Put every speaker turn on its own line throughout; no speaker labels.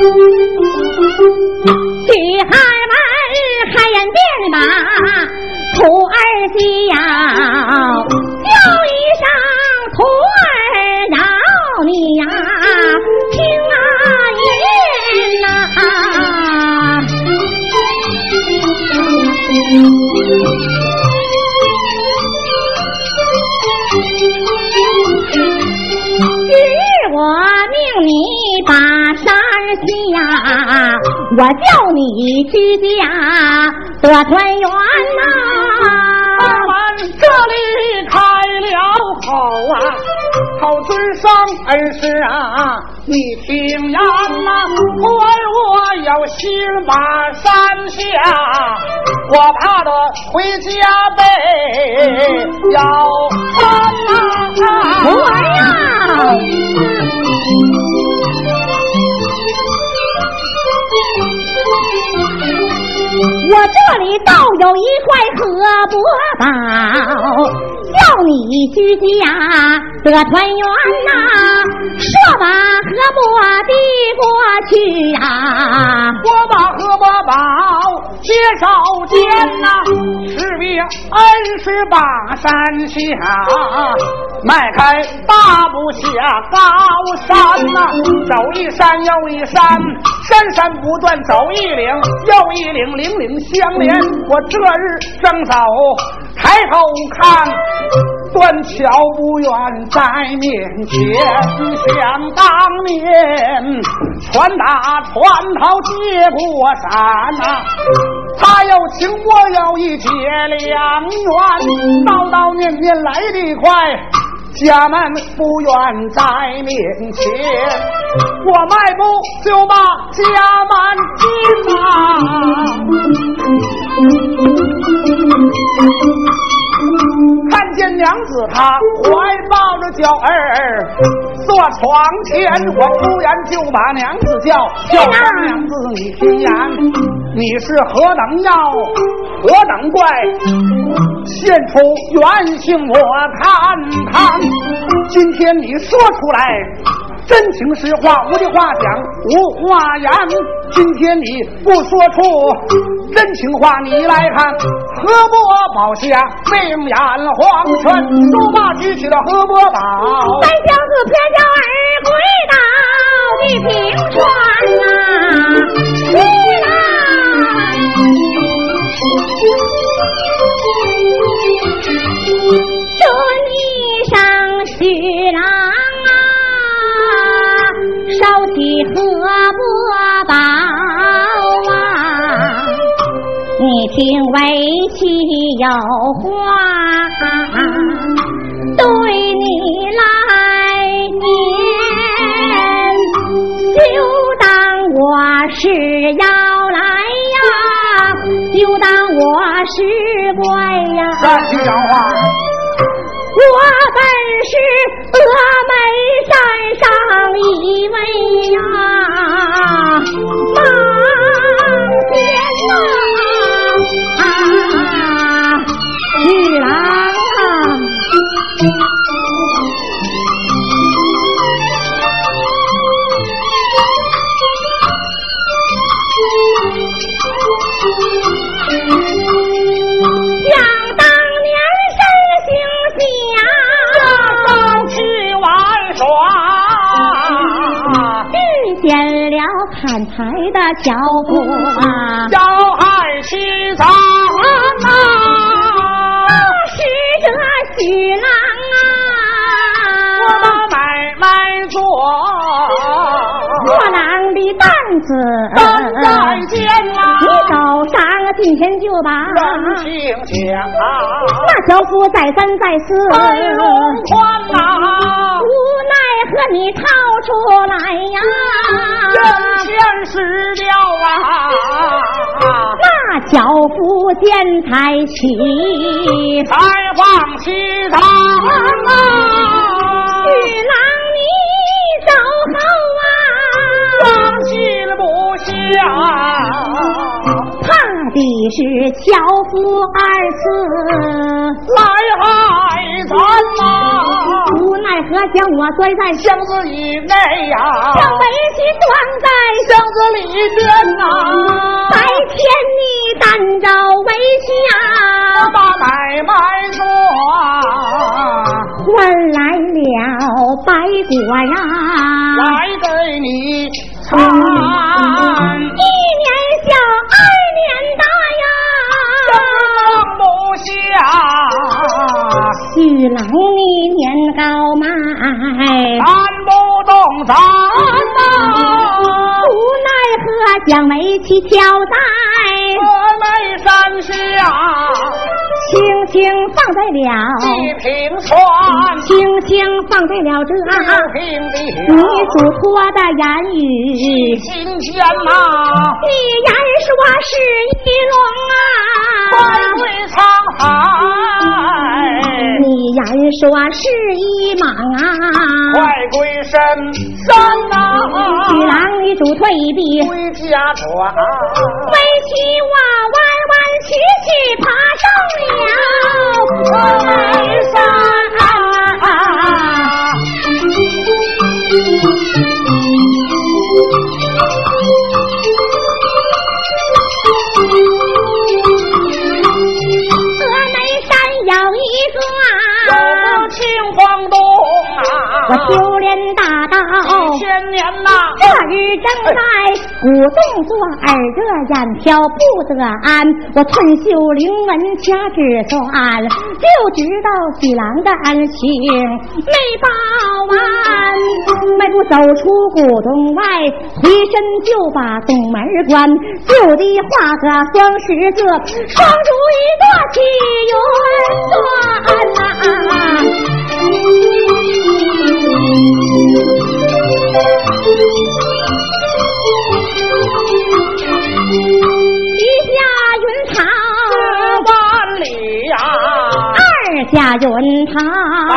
女孩们开眼便把徒儿叫，叫一声徒儿饶你呀，听啊言呐。我叫你居家得团圆呐、
俺们这里开了口啊，好尊上恩师啊，你听言呐，徒儿我有心把山下，我怕的回家被要翻呐。
徒儿呀，我这里倒有一块荷饽宝，叫你居家得团圆呐、说把荷饽递过去呀、
我把荷饽宝接手间呐，是为恩师把山下，迈开大步下高山呐、走一山又一山，山山不断走一岭又一岭，岭岭相连。我这日正走，抬头看。断桥不远在面前，想当年船打船头接过山呐、他又请我要一结良缘，叨叨念念来得快。家门不远在面前，我迈步就把家门进呐、看见娘子她怀抱着娇儿坐床前，我忽然就把娘子叫，叫娘子你听言，你是何等妖，何等怪，现出原形我看看。今天你说出来。真情实话，无的话讲，无话言。今天你不说出真情话，你来看，何伯宝下命眼黄泉，竹马举起了何伯宝
三。小子撇脚儿跪倒地平川呐、这一声许郎，烧起荷饽宝啊，你听为妻有话。对你来念，就当我是要来呀，就当我是怪呀。
三句讲话，
我本是峨眉山上一位呀，柴的樵夫啊，
要害妻长啊！
是这许郎啊。
我
啊，
把买卖做，
破郎的担子，
担在肩啊，
你手上今天就把
人情讲，
那樵夫再三再四，
背龙宽呐，
无奈何你掏出来呀，
人前失掉啊，
那樵夫见财起，
才放弃他啊，
许郎你走后啊，
放心不下，
怕的是樵夫二次，
来害咱呐，
何将我摔在
箱子里内呀，
将围棋装在
箱子里边呐。
白天你担着围棋呀，
把买卖做，
换来了白果呀，
来给你尝。
何将围棋挑轻轻放在了，
一平川，
轻轻放在了这
六平
你
地，
嘱托的言语。
心间呐，
你言说是一龙啊，
对沧海，
你言说是一蟒啊，
快归深山呐，
女郎你主退一臂，
归家转。
围棋我去爬上了。我修炼大道。
千年呐，
这日正在鼓动作，耳热眼飘不得安。我寸袖灵文掐指算，就知道喜郎的恩情没报完。迈步走出古洞外，回身就把洞门关，就地画个双十字，双竹一朵起云端呐、一下云堂，
万里呀，
二下云堂，
百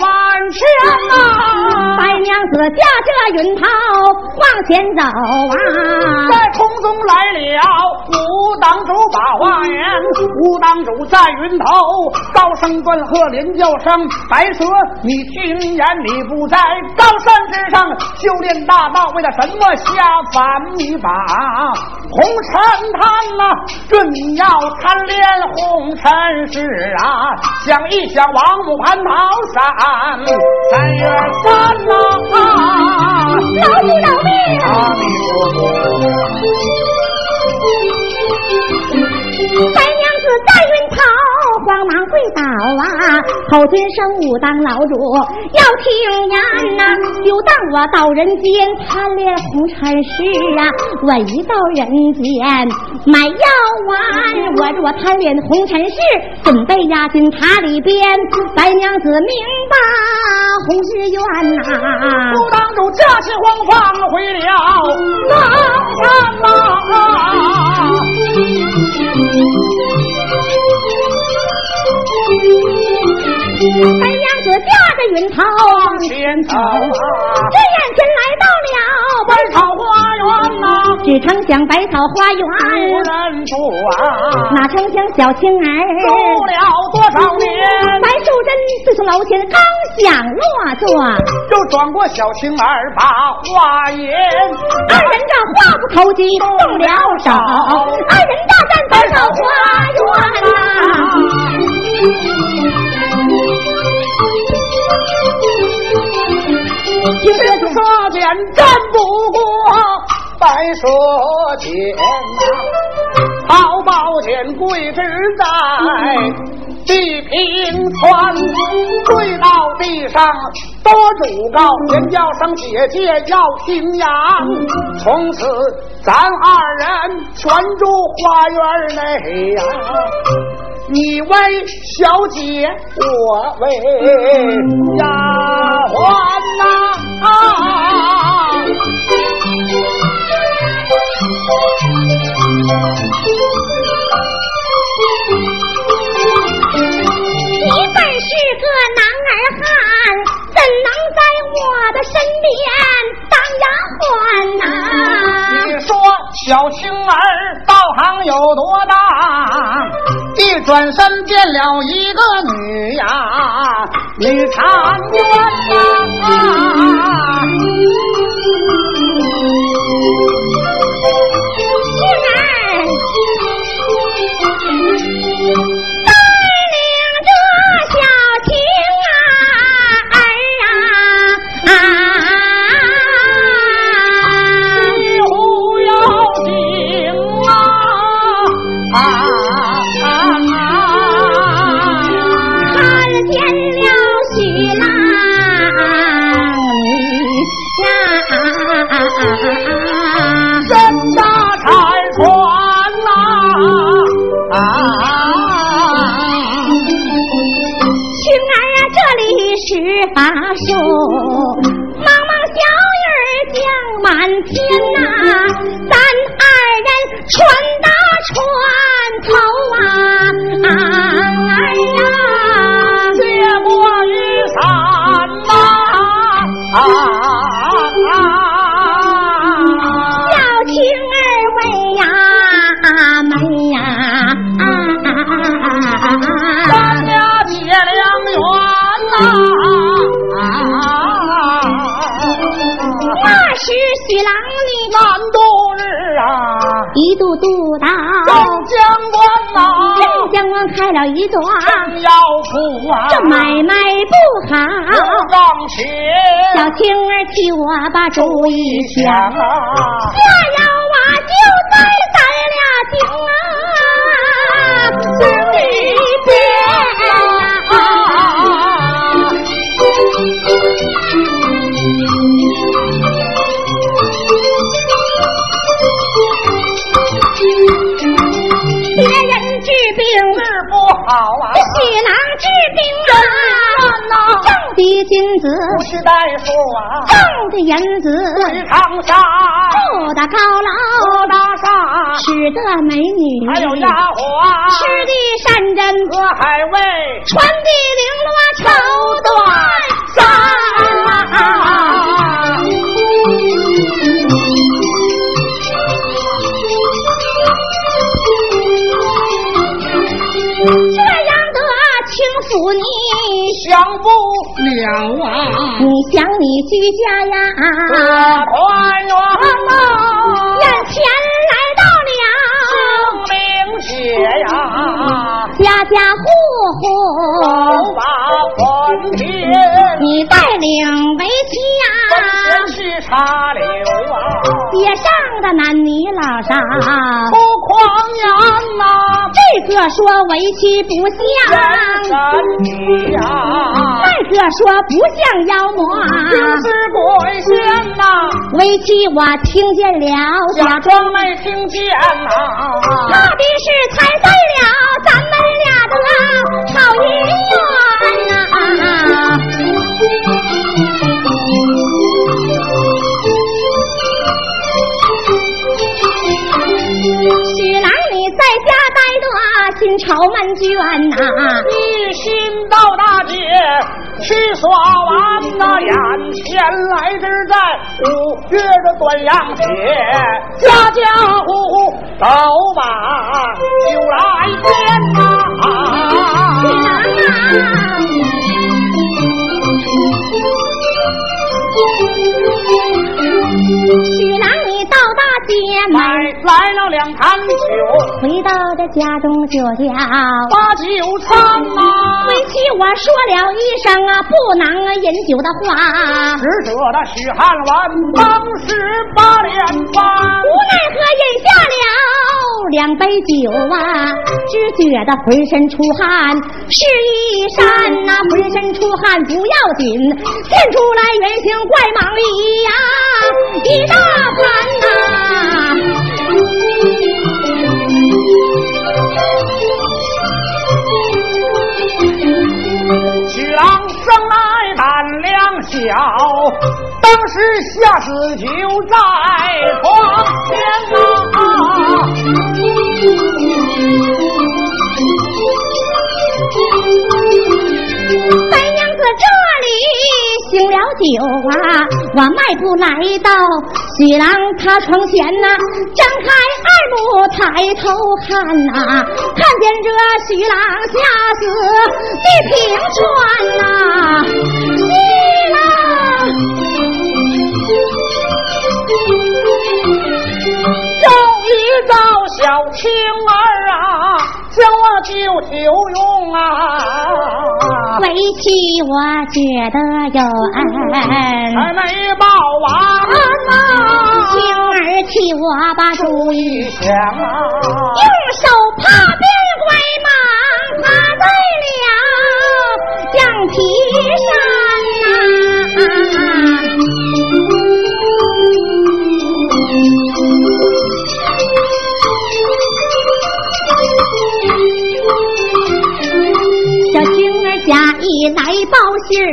万千呐，
白娘子驾着云涛往前走啊，
在空中来了武当主把话言，武当主在云头高声断喝连叫声，白蛇你听言你不在高山之上修炼大道，为了什么下凡你把。红尘贪呐、这你要贪恋红尘事啊，想一想王母蟠桃山，三月三呐、
饶不饶命？
阿弥陀佛。
白娘子在云头慌忙跪倒啊，后尊生武当老主。要听言呐、就当我到人间贪恋红尘事啊，我一到人间买药丸，我若贪恋红尘事，准备押进塔里边。白娘子明白红日愿呐、
武当主驾起黄放回了狼山呐，
白娘子驾着云头
往前走啊，
这眼前来到了
百草花园呐，
只成想百草花园无，
人住啊，
哪成想小青儿
住
儿。
了多少年，
白素贞自从楼前刚想落座，
就转过小青儿把话言，
二人这话不投机动了手，二人大战百草花园呐、听说
剑战不过白蛇剑呐，宝宝剑跪之在地平川，跪到地上多主告，连叫声姐姐要听呀，从此咱二人全住花园内呀、你为小姐，我为丫鬟呐、啊！
你本是个男儿汉，怎能在我的身边当丫鬟呐、
你说小青儿道行有多大？一转身变了一个女呀，女长娟呐。
开了一段
要铺啊，
这买卖不好。
让钱，
小青儿替我把主意想
啊
金子。
不是大夫啊，
挣的银子。
是长沙，
住的高楼。
大厦，
使得美女。
还有丫鬟，
吃的山珍。
和海味，
穿的绫罗绸缎
了啊！
你想你居家呀？
团圆啊！
眼前来
到了清明节呀，
家家户户
都把春天，
你带领围棋
呀，去插柳啊，
别上的男女老少
不狂言呐。
这个说围棋不像
神女啊，
那个说不像妖魔，
就是鬼仙呐。
围棋我听见了，
假装没听见呐。
怕的是踩在了咱们俩的好姻缘朝门卷呐。
一心到大街去耍玩那眼前来这在五月的端阳节，家家户户都
家中就叫
把酒餐呐。
为妻我说了一声啊，不能饮酒的话。
使者的许汉文当时八连翻，无
奈何饮下了两杯酒啊，只觉得浑身出汗，是一山呐，浑身出汗不要紧，现出来原形怪蟒里呀，一大盘呐。
许郎生来胆量小，当时下死就在床前啊。
这里醒了酒啊，我迈步来到许郎他床前呐，张开二目抬头看呐，看见这许郎吓死地平川呐，啊
终于到小青儿啊。将我救求用啊！
为妻我觉得有恩，
还没报完
呐。青儿替我把
主意想啊，
用手帕边报信儿，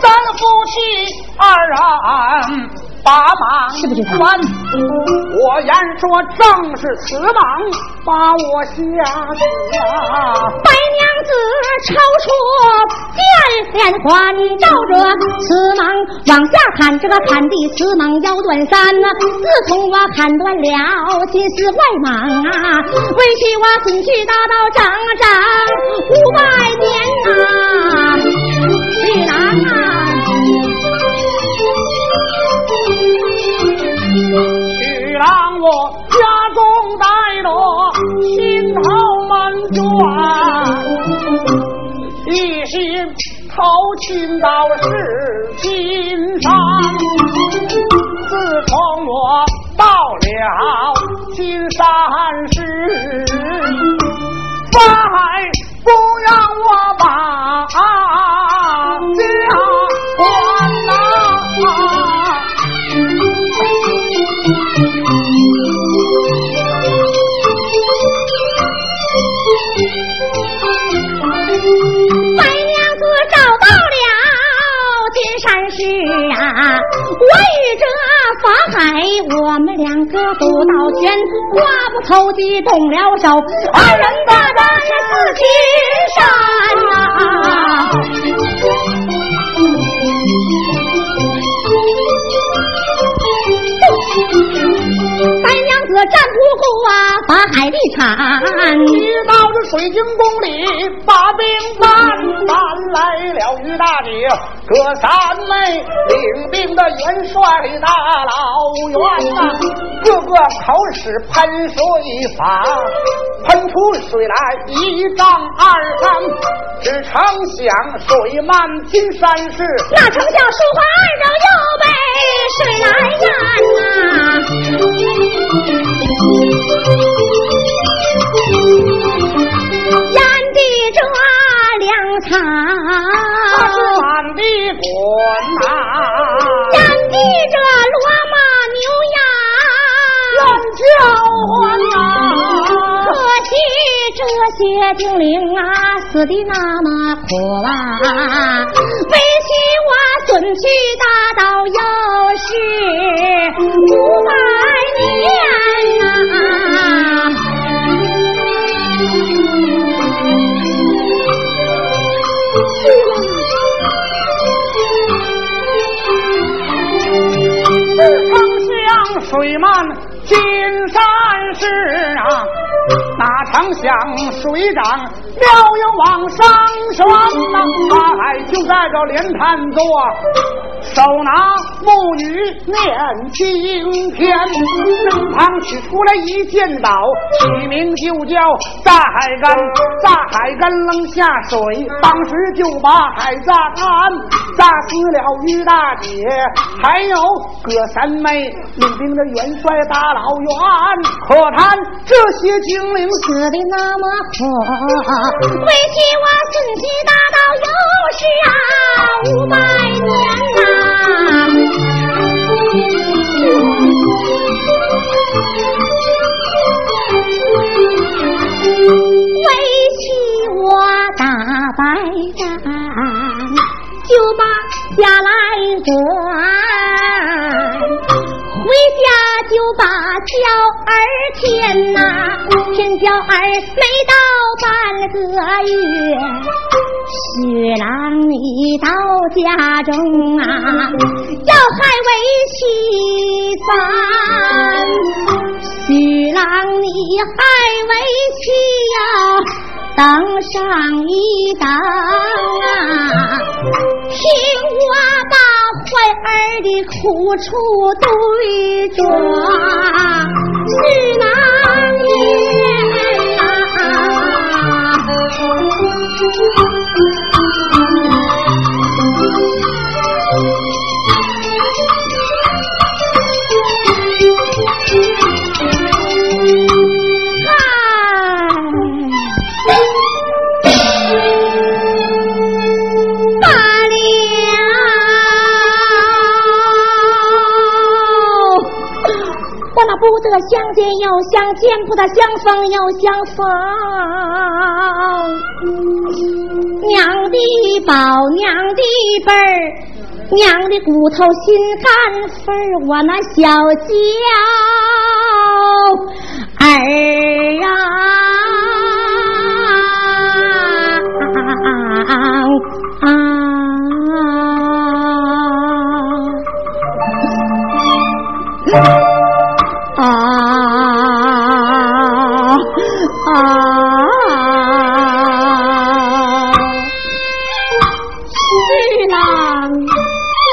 咱夫妻二人把马
是不是
关？我言说正是此忙把我吓死啊！
白娘子抽出剑连环，照着此忙往下砍，这个砍的此忙腰断三呐！自从我砍断了金丝外蟒啊，为妻我孙去大道整
到是金山。自从我到了金山市，再不是啊
我与这法海，我们两个不到拳，话不投机动了手，二人把在四岐山战不过啊，法海力惨，
遇到这水晶宫里把兵搬，搬来了于大姐。这三妹领兵的元帅大老元呐，个个口使喷水法，喷出水来一丈二丈，只成想水漫金山市，
那丞相说话二招又被水来淹呐，淹的这粮草。
地滚呐，
眼地着骡马牛
羊乱叫唤呐，
可惜这些精灵啊死的那么苦啊，为妻我孙去大道又是五百
水漫金山市啊，哪曾想水涨庙又往上升啊！哎，就在这莲潭座。手拿木鱼念经篇，身旁取出来一剑刀，取名就叫炸海干。炸海干扔下水，当时就把海炸干，炸死了于大姐，还有葛三妹领兵的元帅大老元。可叹这些精灵
死的那么苦，为妻我孙妻大道有是啊五百年就把家来转，回家就把娇儿牵呐，添娇儿没到半个月。徐郎你到家中啊，要害为妻三。徐郎你害为妻呀，等上一等啊，听我把怀儿的苦处对着是那相见又相见，不得相逢又相逢。娘的宝，娘的贝儿，娘的骨头心肝肺儿，我那小娇儿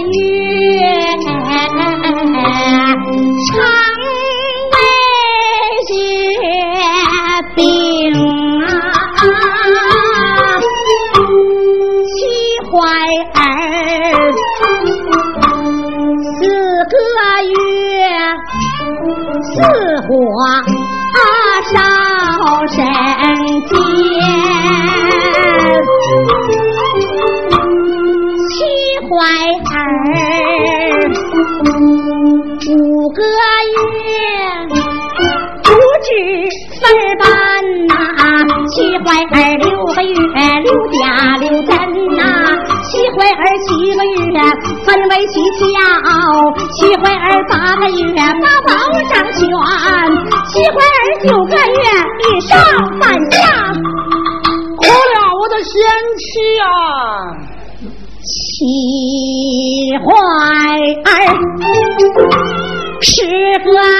鱼分为七角，七怀儿八个月，八宝掌权；七怀儿九个月，一上半下。
苦了，我的贤妻啊，
七怀儿是个。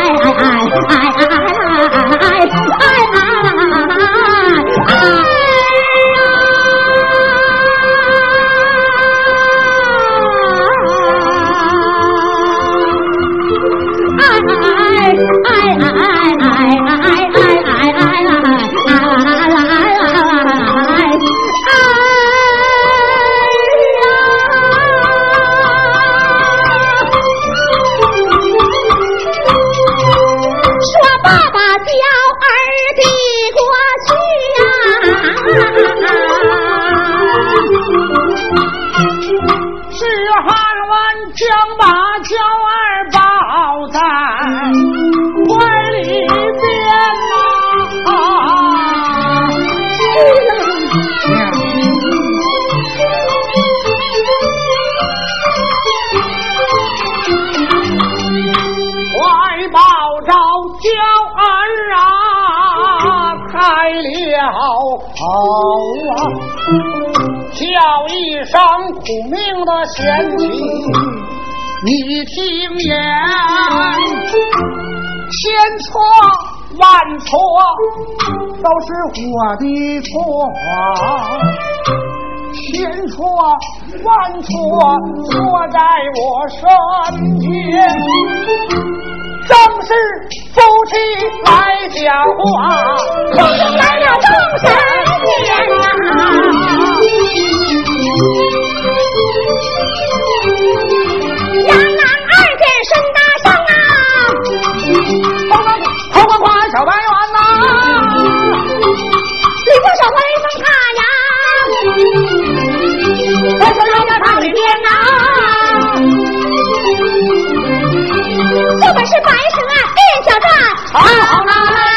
苦命的闲情你听言千错万错都是我的错千错万错错在我身边。正是夫妻来讲话正迎来了正神
仙呐
小白猿呐、
你就是威风他呀，
我就来到他里边呐、
这本是白蛇变小战，好好。